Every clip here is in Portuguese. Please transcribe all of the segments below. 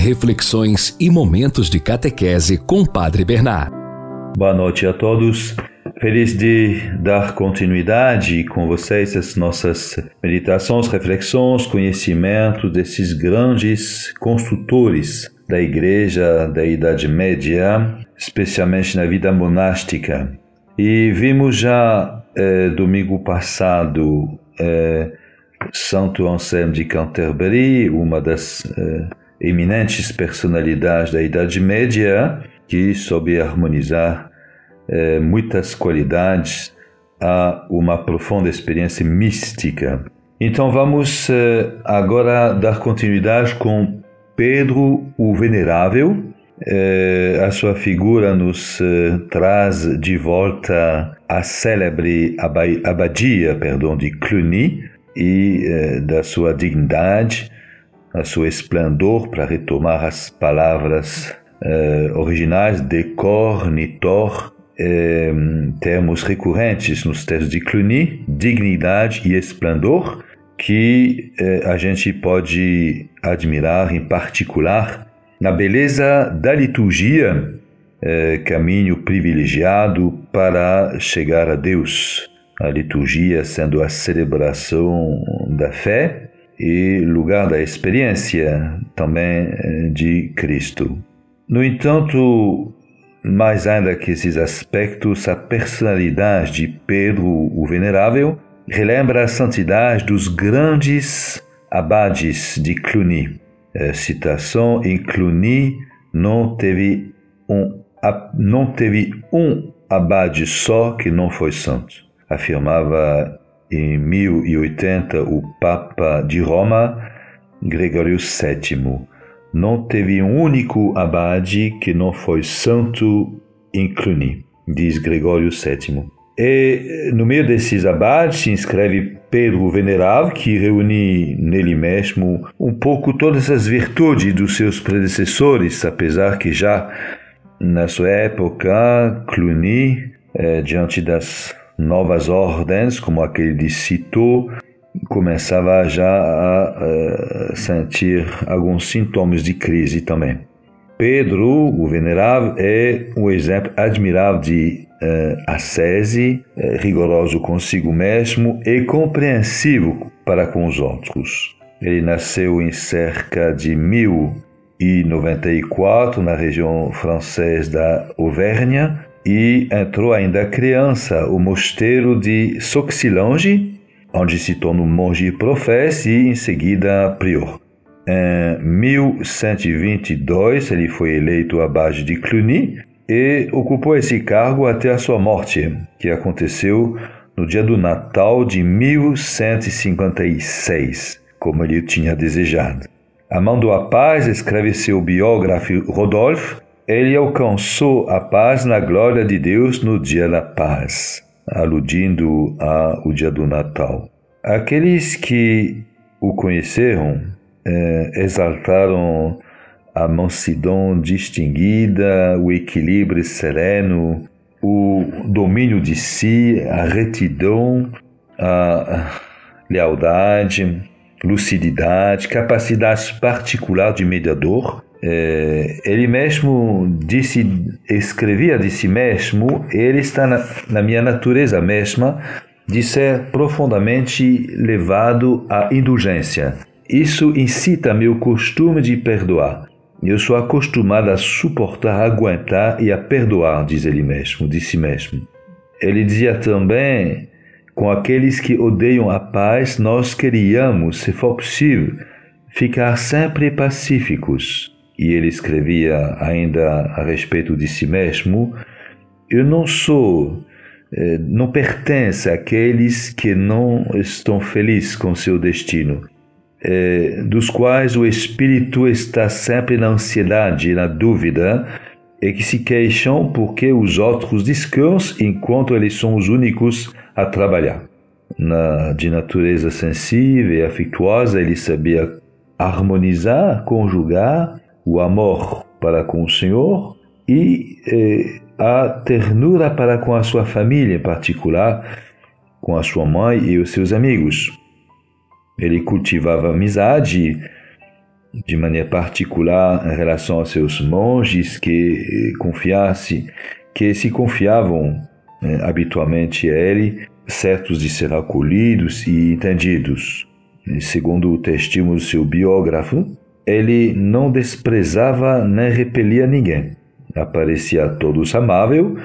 reflexões e momentos de catequese com Padre Bernard. Boa noite a todos. Feliz de dar continuidade com vocês às nossas meditações, reflexões, conhecimento desses grandes construtores da Igreja da Idade Média, especialmente na vida monástica. E vimos já eh, domingo passado eh, Santo Anselmo de Canterbury, uma das eh, eminentes personalidades da Idade Média, que soube harmonizar eh, muitas qualidades a uma profunda experiência mística. Então vamos eh, agora dar continuidade com Pedro o Venerável. Eh, a sua figura nos traz de volta a célebre abadia perdão, de Cluny, e da sua dignidade, a seu esplendor, para retomar as palavras eh, originais, decor, nitor, eh, termos recorrentes nos textos de Cluny, dignidade e esplendor, que eh, a gente pode admirar em particular na beleza da liturgia, eh, caminho privilegiado para chegar a Deus. A liturgia sendo a celebração da fé e lugar da experiência também eh, de Cristo. No entanto, mais ainda que esses aspectos, a personalidade de Pedro o Venerável relembra a santidade dos grandes abades de Cluny. A citação em Cluny não teve um, não teve um abade só que não foi santo afirmava em 1080 o Papa de Roma, Gregório VII. Não teve um único abade que não foi santo em Cluny, diz Gregório VII. E no meio desses abades se inscreve Pedro Venerável, que reúne nele mesmo um pouco todas as virtudes dos seus predecessores, apesar que já na sua época, Cluny, eh, diante das novas ordens, como aquele de Cito, começava já a, a sentir alguns sintomas de crise também. Pedro, o venerável, é um exemplo admirável de uh, ascese, uh, rigoroso consigo mesmo e compreensivo para com os outros. Ele nasceu em cerca de 1094 na região francesa da Auvergne e entrou ainda criança o mosteiro de Soxilonge, onde se tornou monge professo e em seguida prior. Em 1122 ele foi eleito abade de Cluny e ocupou esse cargo até a sua morte, que aconteceu no dia do Natal de 1156, como ele tinha desejado. Amando a paz, escreve seu biógrafo Rodolphe, ele alcançou a paz na glória de Deus no dia da paz, aludindo ao dia do Natal. Aqueles que o conheceram eh, exaltaram a mansidão distinguida, o equilíbrio sereno, o domínio de si, a retidão, a lealdade, lucididade, capacidade particular de mediador é, ele mesmo disse, escrevia de si mesmo, ele está na, na minha natureza mesma de ser profundamente levado à indulgência. Isso incita meu costume de perdoar. Eu sou acostumado a suportar, a aguentar e a perdoar, diz ele mesmo, de si mesmo. Ele dizia também: com aqueles que odeiam a paz, nós queríamos, se for possível, ficar sempre pacíficos e ele escrevia ainda a respeito de si mesmo: Eu não sou, eh, não pertence àqueles que não estão felizes com seu destino, eh, dos quais o espírito está sempre na ansiedade e na dúvida, e que se queixam porque os outros descansam enquanto eles são os únicos a trabalhar. Na, de natureza sensível e afetuosa, ele sabia harmonizar, conjugar o amor para com o Senhor e eh, a ternura para com a sua família, em particular com a sua mãe e os seus amigos. Ele cultivava amizade de maneira particular em relação a seus monges que confiasse, que se confiavam né, habitualmente a ele, certos de ser acolhidos e entendidos. E segundo o testemunho do seu biógrafo, ele não desprezava nem repelia ninguém. Aparecia a todos amável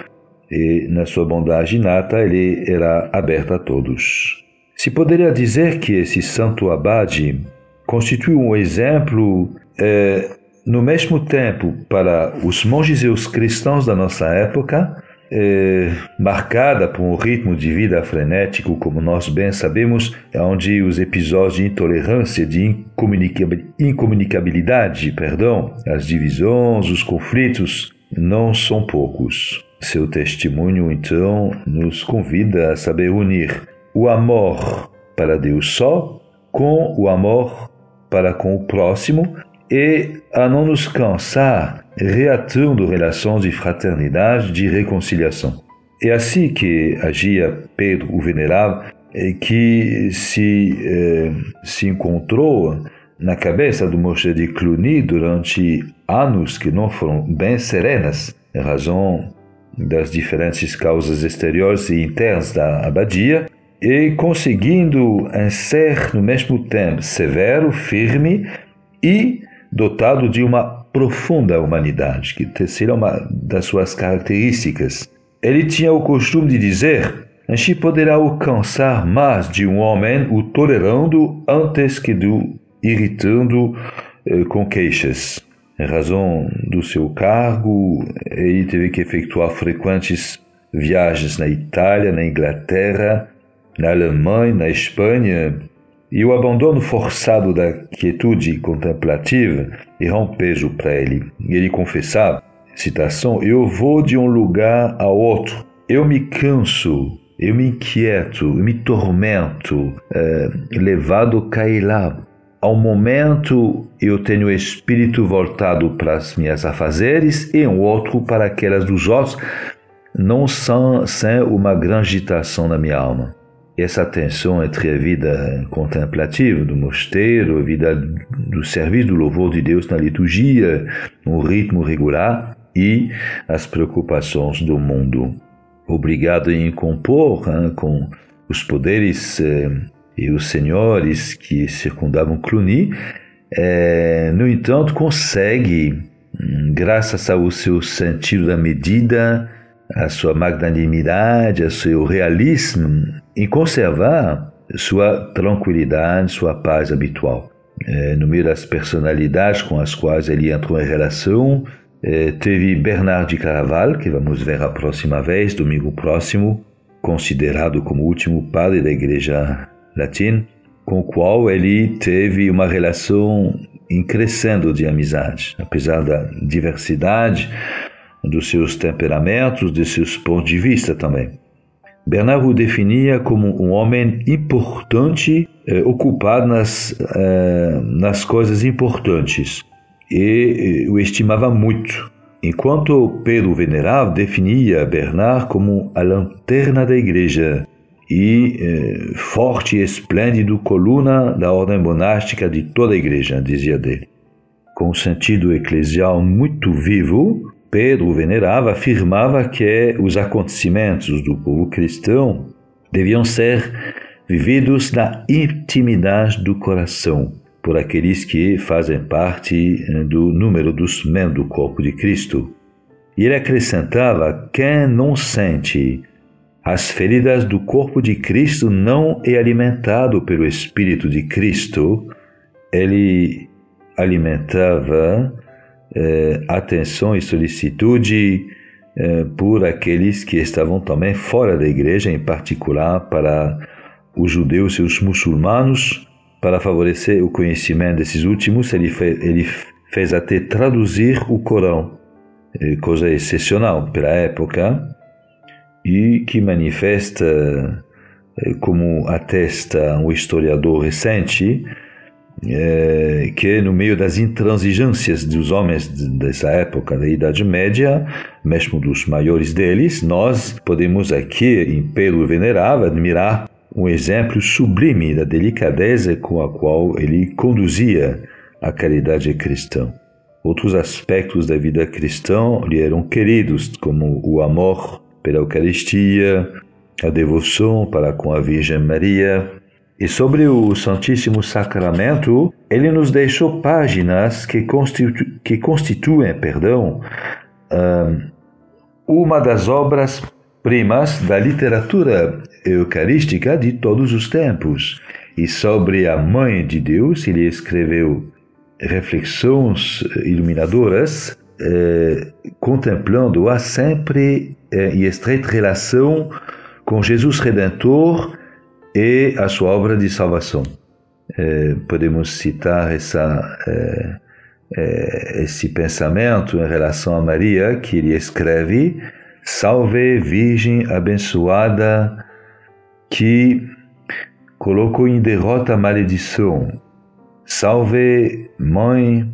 e, na sua bondade inata, ele era aberto a todos. Se poderia dizer que esse santo abade constitui um exemplo, é, no mesmo tempo, para os monges e os cristãos da nossa época, é, marcada por um ritmo de vida frenético, como nós bem sabemos, onde os episódios de intolerância, de incomunicabilidade, perdão, as divisões, os conflitos, não são poucos. Seu testemunho, então, nos convida a saber unir o amor para Deus só com o amor para com o próximo e a não nos cansar reatando relações de fraternidade, de reconciliação. É assim que agia Pedro o Venerável, que se, eh, se encontrou na cabeça do mosteiro de Cluny durante anos que não foram bem serenas, em razão das diferentes causas exteriores e internas da abadia, e conseguindo ser no mesmo tempo severo, firme e dotado de uma profunda humanidade, que seria uma das suas características. Ele tinha o costume de dizer: a gente poderá alcançar mais de um homem o tolerando antes que do irritando eh, com queixas. Em razão do seu cargo, ele teve que efetuar frequentes viagens na Itália, na Inglaterra, na Alemanha, na Espanha, e o abandono forçado da quietude contemplativa era um peso para ele. Ele confessava, citação, eu vou de um lugar a outro, eu me canso, eu me inquieto, eu me tormento, é, levado a cair lá ao momento, eu tenho o espírito voltado para as minhas afazeres e um outro para aquelas dos outros, não são sem uma grande agitação na minha alma. Essa tensão entre a vida contemplativa do mosteiro, a vida do serviço do louvor de Deus na liturgia, um ritmo regular e as preocupações do mundo. Obrigado em compor hein, com os poderes eh, e os senhores que circundavam Cluny, é, no entanto, consegue, hum, graças ao seu sentido da medida, a sua magnanimidade, ao seu realismo, em conservar sua tranquilidade, sua paz habitual. É, no meio das personalidades com as quais ele entrou em relação, é, teve Bernard de Caraval, que vamos ver a próxima vez, domingo próximo, considerado como último padre da Igreja latim, com o qual ele teve uma relação em crescendo de amizade, apesar da diversidade dos seus temperamentos, de seus pontos de vista também. Bernard o definia como um homem importante, eh, ocupado nas, eh, nas coisas importantes, e eh, o estimava muito. Enquanto Pedro Venerável definia Bernard como a lanterna da igreja, e eh, forte e esplêndido coluna da ordem monástica de toda a igreja, dizia dele. Com um sentido eclesial muito vivo, Pedro Venerava afirmava que os acontecimentos do povo cristão deviam ser vividos na intimidade do coração, por aqueles que fazem parte eh, do número dos membros do corpo de Cristo. E ele acrescentava: quem não sente as feridas do corpo de Cristo não é alimentado pelo Espírito de Cristo, ele alimentava eh, atenção e solicitude eh, por aqueles que estavam também fora da igreja, em particular para os judeus e os muçulmanos, para favorecer o conhecimento desses últimos, ele fez, ele fez até traduzir o Corão, eh, coisa excepcional pela época, e que manifesta, eh, como atesta um historiador recente, é, que no meio das intransigências dos homens dessa época da Idade Média, mesmo dos maiores deles, nós podemos aqui, em Pedro Venerável, admirar um exemplo sublime da delicadeza com a qual ele conduzia a caridade cristã. Outros aspectos da vida cristã lhe eram queridos, como o amor pela Eucaristia, a devoção para com a Virgem Maria. E sobre o Santíssimo Sacramento, ele nos deixou páginas que, constitu que constituem perdão, uma das obras primas da literatura eucarística de todos os tempos. E sobre a Mãe de Deus, ele escreveu reflexões iluminadoras, eh, contemplando-a sempre eh, em estreita relação com Jesus Redentor e a sua obra de salvação. Eh, podemos citar essa, eh, eh, esse pensamento em relação a Maria, que ele escreve: Salve, Virgem abençoada, que colocou em derrota a maledição. Salve, Mãe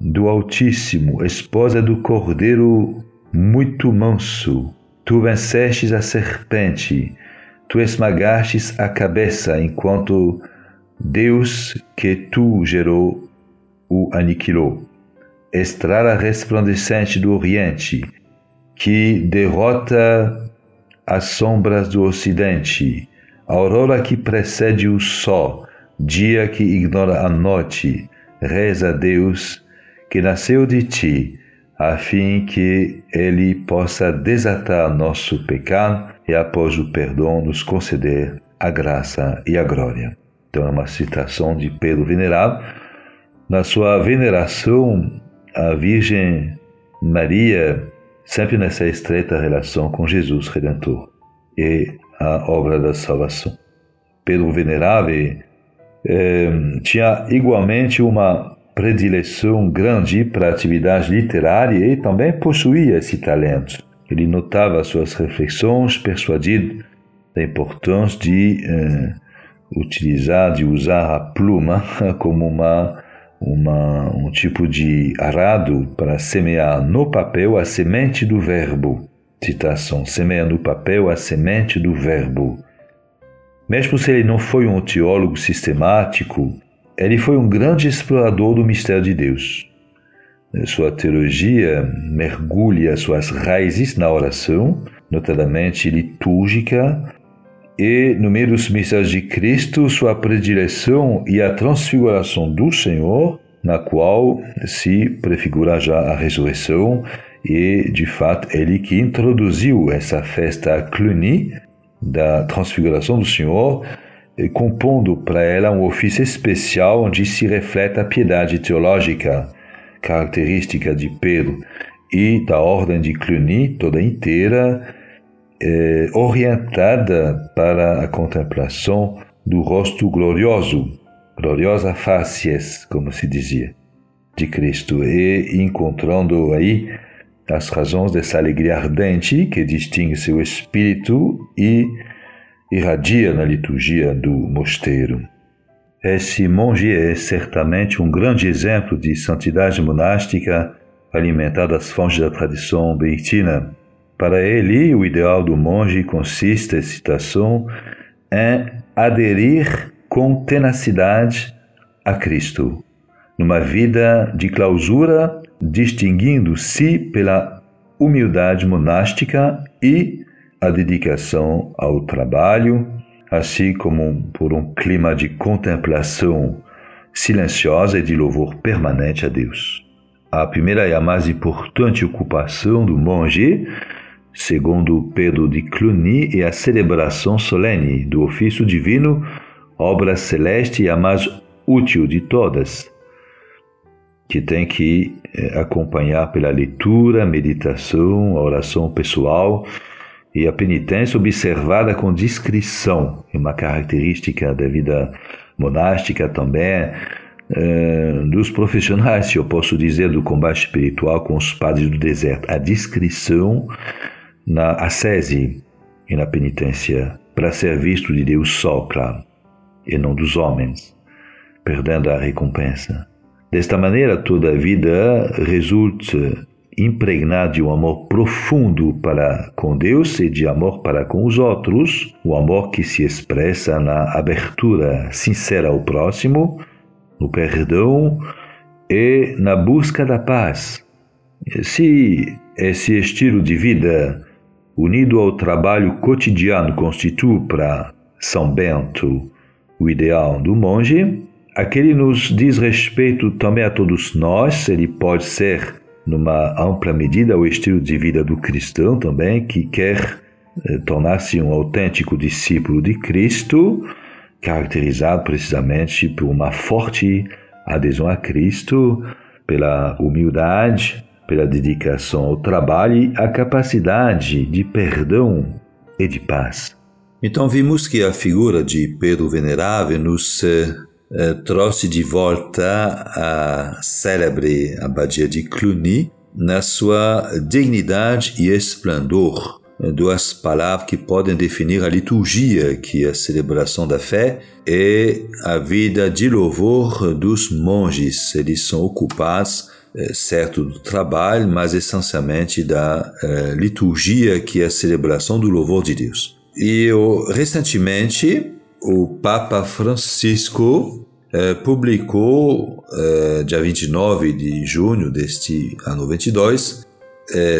do Altíssimo, esposa do Cordeiro muito manso, tu vencestes a serpente, tu esmagastes a cabeça, enquanto Deus que tu gerou o aniquilou. Estrela resplandecente do Oriente, que derrota as sombras do Ocidente, aurora que precede o sol, dia que ignora a noite, reza a Deus que nasceu de ti, a fim que ele possa desatar nosso pecado e, após o perdão, nos conceder a graça e a glória. Então, é uma citação de Pedro Venerável. Na sua veneração à Virgem Maria, sempre nessa estreita relação com Jesus Redentor e a obra da salvação. Pedro Venerável eh, tinha igualmente uma predileção grande para a atividade literária e também possuía esse talento. Ele notava suas reflexões, persuadido da importância de eh, utilizar, de usar a pluma como uma, uma, um tipo de arado para semear no papel a semente do verbo. Citação: semeia no papel a semente do verbo. Mesmo se ele não foi um teólogo sistemático, ele foi um grande explorador do mistério de Deus. Sua teologia mergulha suas raízes na oração, notadamente litúrgica, e no meio dos mistérios de Cristo, sua predileção e a transfiguração do Senhor, na qual se prefigura já a ressurreição, e de fato ele que introduziu essa festa Cluny da transfiguração do Senhor, compondo para ela um ofício especial onde se reflete a piedade teológica característica de Pedro e da ordem de Cluny toda inteira, eh, orientada para a contemplação do rosto glorioso, gloriosa facies, como se dizia, de Cristo, e encontrando aí as razões dessa alegria ardente que distingue seu espírito e irradia na liturgia do mosteiro. Esse monge é certamente um grande exemplo de santidade monástica alimentada das fontes da tradição benedictina. Para ele, o ideal do monge consiste, citação, em aderir com tenacidade a Cristo, numa vida de clausura, distinguindo-se pela humildade monástica e a dedicação ao trabalho, assim como por um clima de contemplação silenciosa e de louvor permanente a Deus. A primeira e a mais importante ocupação do monge, segundo Pedro de Cluny, é a celebração solene do ofício divino, obra celeste e a mais útil de todas, que tem que eh, acompanhar pela leitura, meditação, oração pessoal e a penitência observada com discrição, é uma característica da vida monástica também, eh, dos profissionais, se eu posso dizer, do combate espiritual com os padres do deserto. A discrição na ascese e na penitência para ser visto de Deus só, claro, e não dos homens, perdendo a recompensa. Desta maneira, toda a vida resulta impregnado de um amor profundo para com Deus e de amor para com os outros, o amor que se expressa na abertura sincera ao próximo, no perdão e na busca da paz. Se esse estilo de vida, unido ao trabalho cotidiano, constitui para São Bento o ideal do monge, aquele nos diz respeito também a todos nós, ele pode ser, numa ampla medida, o estilo de vida do cristão também, que quer eh, tornar-se um autêntico discípulo de Cristo, caracterizado precisamente por uma forte adesão a Cristo, pela humildade, pela dedicação ao trabalho e a capacidade de perdão e de paz. Então vimos que a figura de Pedro Venerável nos eh trouxe de volta a célebre abadia de Cluny na sua dignidade e esplendor duas palavras que podem definir a liturgia, que é a celebração da fé, e a vida de louvor dos monges. Eles são ocupados, é, certo, do trabalho, mas essencialmente da liturgia, que é a celebração do louvor de Deus. E recentemente, o Papa Francisco é, publicou, é, dia 29 de junho deste ano 22,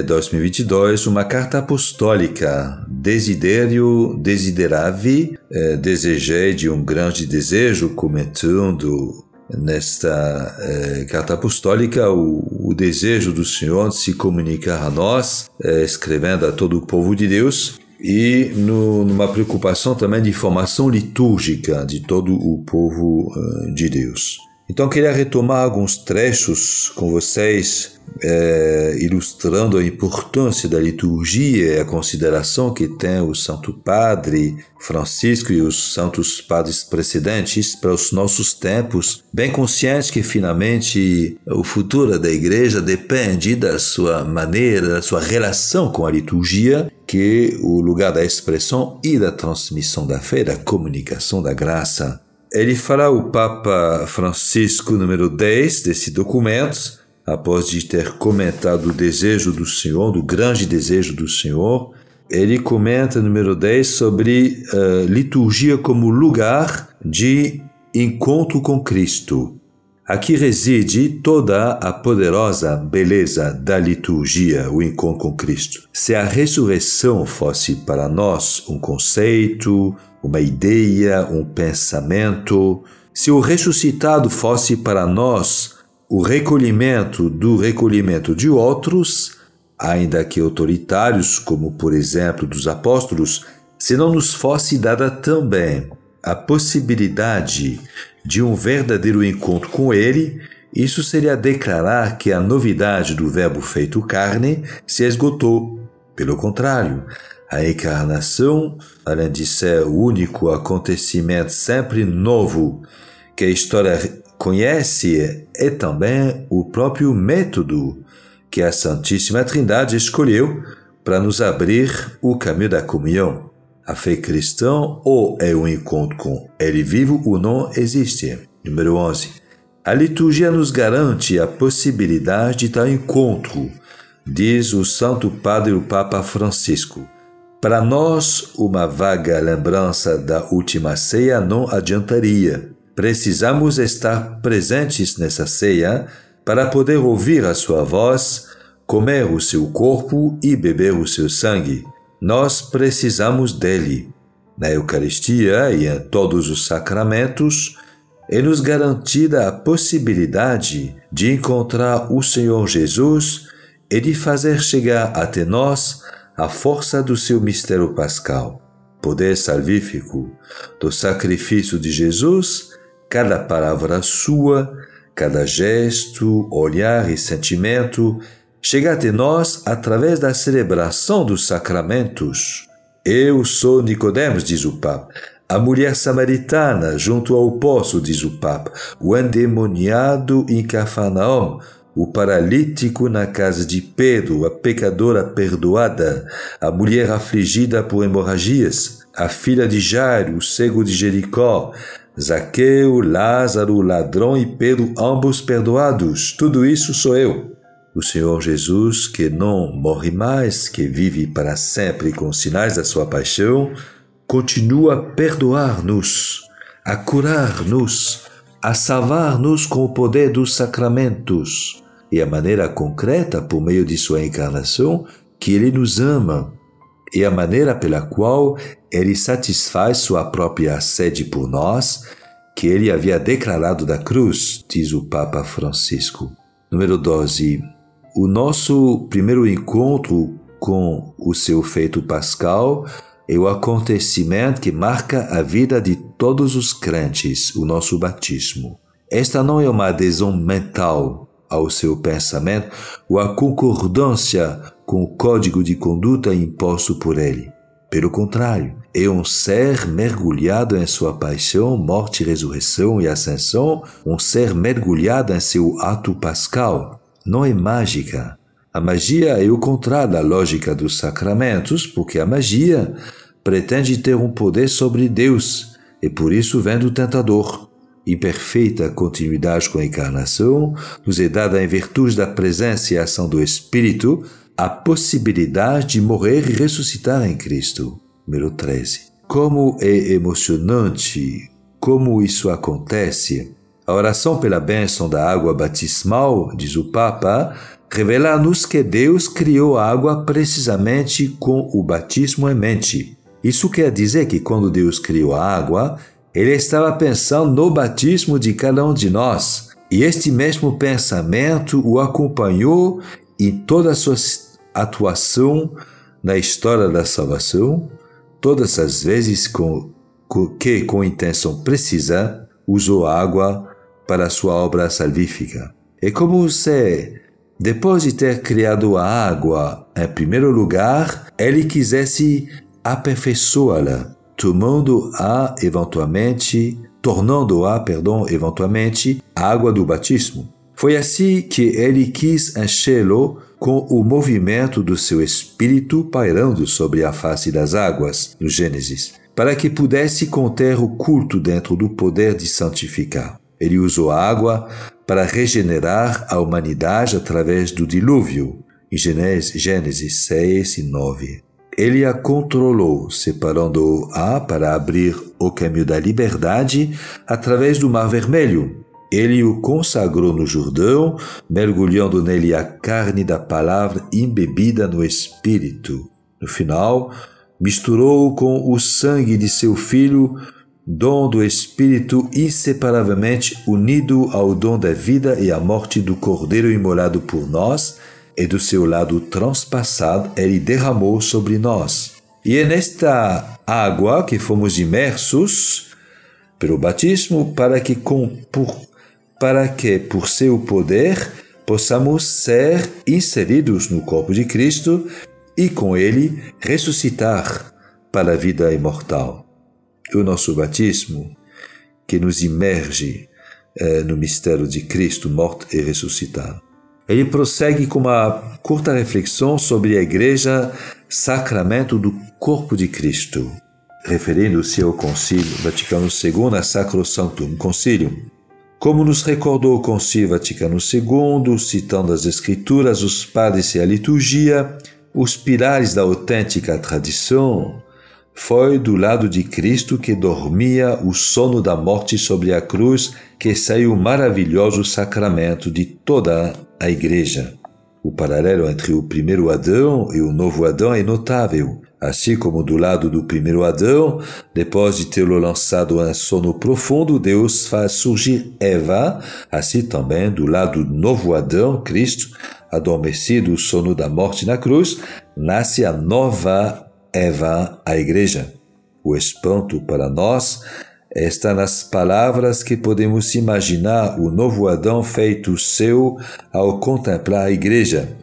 2022 uma carta apostólica. Desiderio Desideravi eh, desejei de um grande desejo comentando nesta eh, carta apostólica o, o, desejo do Senhor de se comunicar a nós eh, escrevendo a todo o povo de Deus e no, numa preocupação também de formação litúrgica de todo o povo de Deus. Então queria retomar alguns trechos com vocês é, ilustrando a importância da liturgia e a consideração que tem o Santo Padre Francisco e os santos padres precedentes para os nossos tempos, bem conscientes que finalmente o futuro da Igreja depende da sua maneira, da sua relação com a liturgia, que o lugar da expressão e da transmissão da fé, da comunicação da graça. Ele fará o Papa Francisco número 10 desse documento, após de ter comentado o desejo do Senhor, do grande desejo do Senhor, ele comenta, número 10, sobre uh, liturgia como lugar de encontro com Cristo. Aqui reside toda a poderosa beleza da liturgia, o encontro com Cristo. Se a ressurreição fosse para nós um conceito, uma ideia, um pensamento, se o ressuscitado fosse para nós o recolhimento do recolhimento de outros, ainda que autoritários, como por exemplo dos apóstolos, se não nos fosse dada também a possibilidade de um verdadeiro encontro com Ele, isso seria declarar que a novidade do Verbo feito carne se esgotou. Pelo contrário, a encarnação, além de ser o único acontecimento sempre novo que a história conhece é também o próprio método que a Santíssima Trindade escolheu para nos abrir o caminho da comunhão. A fé cristã ou é um encontro com Ele vivo ou não existe. Número 11. A liturgia nos garante a possibilidade de tal encontro, diz o Santo Padre o Papa Francisco. Para nós, uma vaga lembrança da última ceia não adiantaria. Precisamos estar presentes nessa ceia para poder ouvir a sua voz, comer o seu corpo e beber o seu sangue. Nós precisamos dele. Na Eucaristia e em todos os sacramentos, é-nos garantida a possibilidade de encontrar o Senhor Jesus e de fazer chegar até nós a força do seu mistério pascal. Poder salvífico do sacrifício de Jesus cada palavra sua, cada gesto, olhar e sentimento chega até nós através da celebração dos sacramentos. Eu sou Nicodemos, diz o Papa. A mulher samaritana junto ao poço, diz o Papa. O endemoniado em Cafarnaum, o paralítico na casa de Pedro, a pecadora perdoada, a mulher afligida por hemorragias, a filha de Jairo, o cego de Jericó, Zaqueu, Lázaro, ladrão e Pedro, ambos perdoados. Tudo isso sou eu. O Senhor Jesus, que não morre mais, que vive para sempre com sinais da sua paixão, continua a perdoar-nos, a curar-nos, a salvar-nos com o poder dos sacramentos e a maneira concreta, por meio de sua encarnação, que ele nos ama e a maneira pela qual ele satisfaz sua própria sede por nós, que ele havia declarado da cruz, diz o Papa Francisco. Número 12. O nosso primeiro encontro com o seu feito pascal é o acontecimento que marca a vida de todos os crentes, o nosso batismo. Esta não é uma adesão mental ao seu pensamento ou a concordância com o código de conduta imposto por ele. Pelo contrário, é um ser mergulhado em sua paixão, morte, ressurreição e ascensão, um ser mergulhado em seu ato pascal. Não é mágica. A magia é o contrário da lógica dos sacramentos, porque a magia pretende ter um poder sobre Deus e por isso vem do tentador. Em perfeita continuidade com a encarnação, nos é dada em virtude da presença e ação do Espírito a possibilidade de morrer e ressuscitar em Cristo. Número 13. Como é emocionante como isso acontece. A oração pela bênção da água batismal, diz o Papa, revela-nos que Deus criou a água precisamente com o batismo em mente. Isso quer dizer que quando Deus criou a água, ele estava pensando no batismo de cada um de nós. E este mesmo pensamento o acompanhou em toda a sua atuação na história da salvação, todas as vezes com, com, que, com intenção precisa, usou água para sua obra salvífica. É como se, depois de ter criado a água em primeiro lugar, ele quisesse aperfeiçoá-la, tomando-a eventualmente, tornando-a, perdão, eventualmente, a água do batismo. Foi assim que ele quis enchê-lo com o movimento do seu espírito pairando sobre a face das águas, no Gênesis, para que pudesse conter o culto dentro do poder de santificar. Ele usou a água para regenerar a humanidade através do dilúvio, em Gênesis 6 e 9. Ele a controlou, separando-a para abrir o caminho da liberdade através do Mar Vermelho, ele o consagrou no Jordão, mergulhando nele a carne da palavra embebida no Espírito. No final, misturou com o sangue de seu Filho, dom do Espírito inseparavelmente unido ao dom da vida e à morte do Cordeiro imolado por nós, e do seu lado transpassado ele derramou sobre nós. E é nesta água que fomos imersos pelo batismo para que com, por para que, por seu poder, possamos ser inseridos no corpo de Cristo e com ele ressuscitar para a vida imortal. O nosso batismo, que nos imerge eh, no mistério de Cristo morto e ressuscitado. Ele prossegue com uma curta reflexão sobre a Igreja, sacramento do corpo de Cristo, referindo-se ao Concílio Vaticano II, a Sacro Sanctum Concilium. Como nos recordou o Concílio Vaticano II, citando as Escrituras, os padres e a liturgia, os pilares da autêntica tradição, foi do lado de Cristo que dormia o sono da morte sobre a cruz que saiu o maravilhoso sacramento de toda a Igreja. O paralelo entre o primeiro Adão e o novo Adão é notável. Assim como do lado do primeiro Adão, depois de tê-lo lançado em sono profundo, Deus faz surgir Eva, assim também do lado do novo Adão, Cristo, adormecido o sono da morte na cruz, nasce a nova Eva, a Igreja. O espanto para nós está nas palavras que podemos imaginar o novo Adão feito seu ao contemplar a Igreja.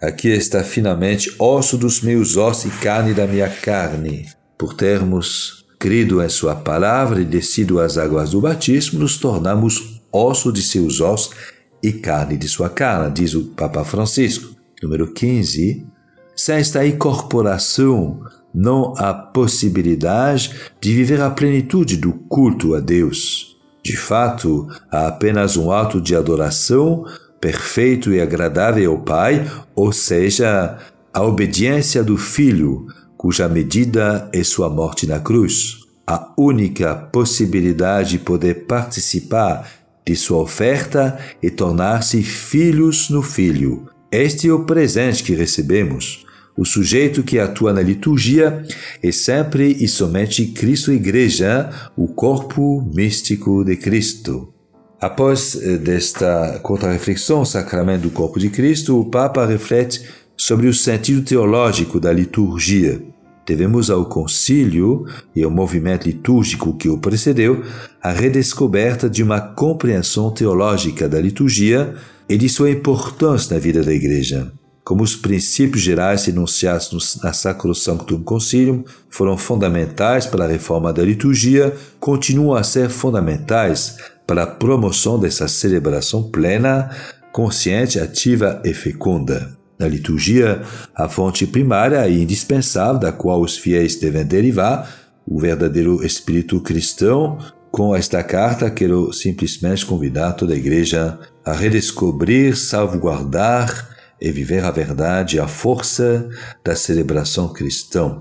Aqui está finalmente osso dos meus ossos e carne da minha carne. Por termos crido em Sua palavra e descido às águas do batismo, nos tornamos osso de seus ossos e carne de sua carne, diz o Papa Francisco. Número 15. Sem esta incorporação, não há possibilidade de viver a plenitude do culto a Deus. De fato, há apenas um ato de adoração perfeito e agradável ao Pai, ou seja, a obediência do Filho, cuja medida é sua morte na cruz. A única possibilidade de poder participar de sua oferta e tornar-se filhos no Filho. Este é o presente que recebemos. O sujeito que atua na liturgia é sempre e somente Cristo Igreja, o corpo místico de Cristo. Após eh, desta contra-reflexão, sacramento do corpo de Cristo, o Papa reflete sobre o sentido teológico da liturgia. Devemos ao concílio e ao movimento litúrgico que o precedeu a redescoberta de uma compreensão teológica da liturgia e de sua importância na vida da Igreja. Como os princípios gerais enunciados na Sacrosanctum Concilium foram fundamentais para a reforma da liturgia, continuam a ser fundamentais para a promoção dessa celebração plena, consciente, ativa e fecunda. Na liturgia, a fonte primária e indispensável da qual os fiéis devem derivar o verdadeiro espírito cristão, com esta carta quero simplesmente convidar toda a igreja a redescobrir, salvaguardar e viver a verdade a força da celebração cristã.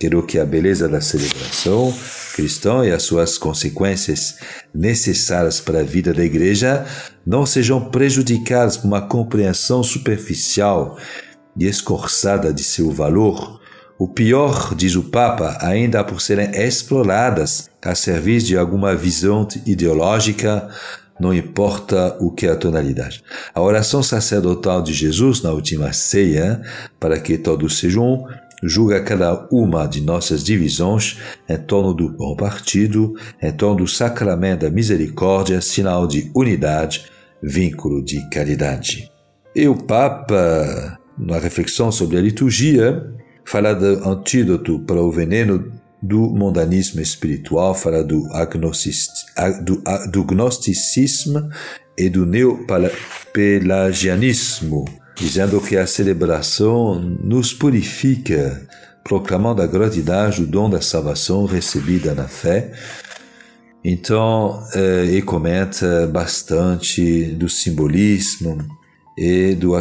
Quero que a beleza da celebração cristã e as suas consequências necessárias para a vida da igreja não sejam prejudicadas por uma compreensão superficial e escorçada de seu valor. O pior, diz o Papa, ainda por serem exploradas a serviço de alguma visão ideológica, não importa o que é a tonalidade. A oração sacerdotal de Jesus na última ceia, para que todos sejam julga cada uma de nossas divisões em torno do bom partido, em torno do sacramento da misericórdia, sinal de unidade, vínculo de caridade. E o Papa, na reflexão sobre a liturgia, fala do antídoto para o veneno do mundanismo espiritual, fala do, do, do gnosticismo e do neopelagianismo dizendo que a celebração nos purifica, proclamando a gratidão do dom da salvação recebida na fé. Então, eh, ele comenta bastante do simbolismo e do,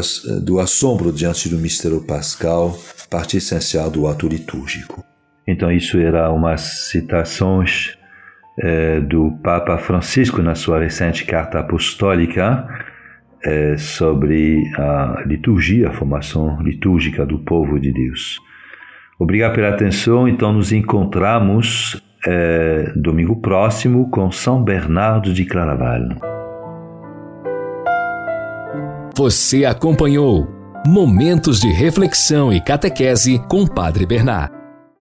do assombro diante do mistério pascal, parte essencial do ato litúrgico. Então, isso era umas citações eh, do Papa Francisco na sua recente carta apostólica, é, sobre a liturgia, a formação litúrgica do povo de Deus. Obrigado pela atenção. Então, nos encontramos é, domingo próximo com São Bernardo de Claraval. Você acompanhou Momentos de Reflexão e Catequese com Padre Bernard.